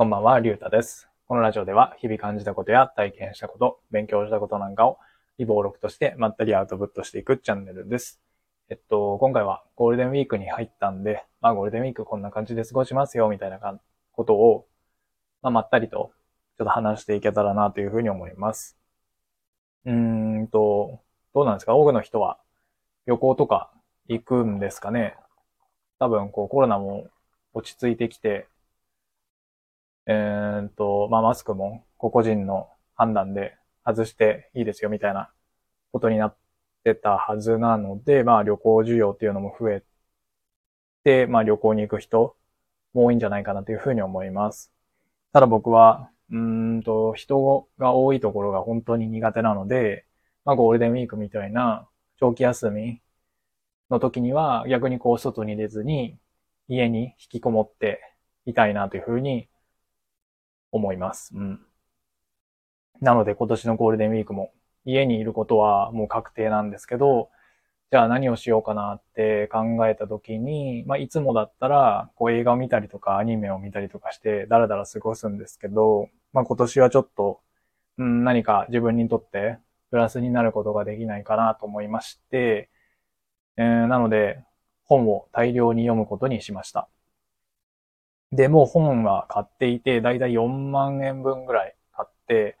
こんばんは、りゅうたです。このラジオでは日々感じたことや体験したこと、勉強したことなんかを微暴録としてまったりアウトプットしていくチャンネルです。えっと、今回はゴールデンウィークに入ったんで、まあゴールデンウィークこんな感じで過ごしますよ、みたいなことを、まあまったりとちょっと話していけたらなというふうに思います。うーんと、どうなんですか？多くの人は旅行とか行くんですかね？多分こうコロナも落ち着いてきて、えーっと、まあ、マスクも個々人の判断で外していいですよみたいなことになってたはずなので、まあ、旅行需要っていうのも増えて、まあ、旅行に行く人も多いんじゃないかなというふうに思います。ただ僕は、うんと、人が多いところが本当に苦手なので、まあ、ゴールデンウィークみたいな長期休みの時には逆にこう外に出ずに家に引きこもっていたいなというふうに思います。うん。なので今年のゴールデンウィークも家にいることはもう確定なんですけど、じゃあ何をしようかなって考えた時に、まあいつもだったらこう映画を見たりとかアニメを見たりとかしてダラダラ過ごすんですけど、まあ今年はちょっと、うん、何か自分にとってプラスになることができないかなと思いまして、えーなので本を大量に読むことにしました。で、も本は買っていて、だいたい4万円分ぐらい買って、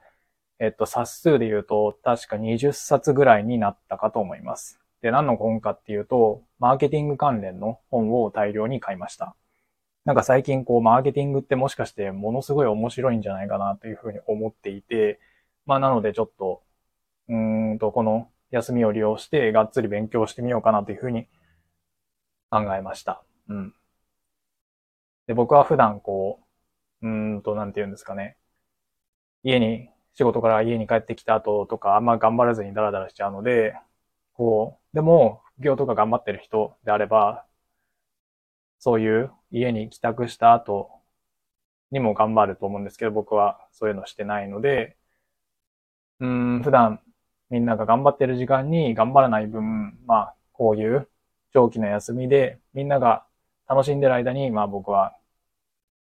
えっと、冊数で言うと、確か20冊ぐらいになったかと思います。で、何の本かっていうと、マーケティング関連の本を大量に買いました。なんか最近こう、マーケティングってもしかしてものすごい面白いんじゃないかなというふうに思っていて、まあなのでちょっと、うーんと、この休みを利用してがっつり勉強してみようかなというふうに考えました。うん。で、僕は普段こう、うーんと、なんて言うんですかね。家に、仕事から家に帰ってきた後とか、あんま頑張らずにダラダラしちゃうので、こう、でも、副業とか頑張ってる人であれば、そういう家に帰宅した後にも頑張ると思うんですけど、僕はそういうのしてないので、うーん、普段みんなが頑張ってる時間に頑張らない分、まあ、こういう長期の休みでみんなが楽しんでる間に、まあ僕は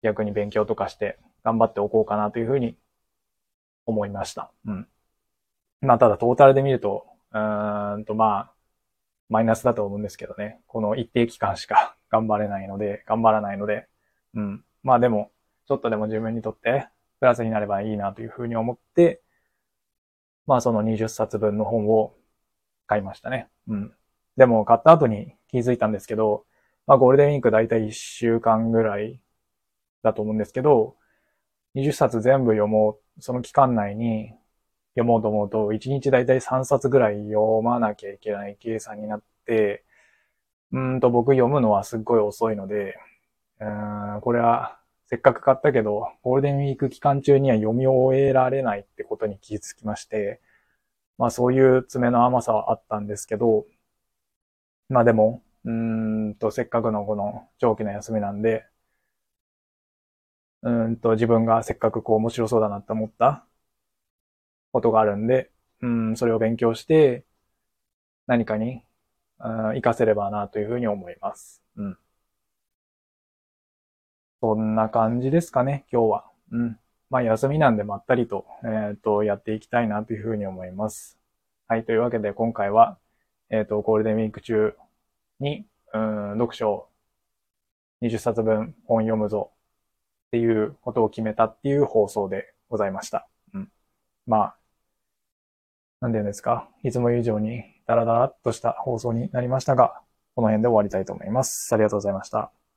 逆に勉強とかして頑張っておこうかなというふうに思いました。うん。まあただトータルで見ると、うーんとまあ、マイナスだと思うんですけどね。この一定期間しか 頑張れないので、頑張らないので、うん。まあでも、ちょっとでも自分にとってプラスになればいいなというふうに思って、まあその20冊分の本を買いましたね。うん。でも買った後に気づいたんですけど、まあゴールデンウィークだいたい1週間ぐらいだと思うんですけど、20冊全部読もう、その期間内に読もうと思うと、1日だいたい3冊ぐらい読まなきゃいけない計算になって、うーんと僕読むのはすっごい遅いので、うん、これはせっかく買ったけど、ゴールデンウィーク期間中には読み終えられないってことに気づきまして、まあそういう爪の甘さはあったんですけど、まあでも、うーんと、せっかくのこの長期の休みなんで、うんと、自分がせっかくこう面白そうだなって思ったことがあるんで、うん、それを勉強して、何かに、うん、活かせればなというふうに思います。うん。そんな感じですかね、今日は。うん。まあ休みなんでまったりと、えっ、と、やっていきたいなというふうに思います。はい、というわけで今回は、えっ、と、ゴールデンウィーク中に、うん、読書20冊分本読むぞっていうことを決めたっていう放送でございました。うん。まあ、なんて言うんですか。いつも以上にダラダラっとした放送になりましたが、この辺で終わりたいと思います。ありがとうございました。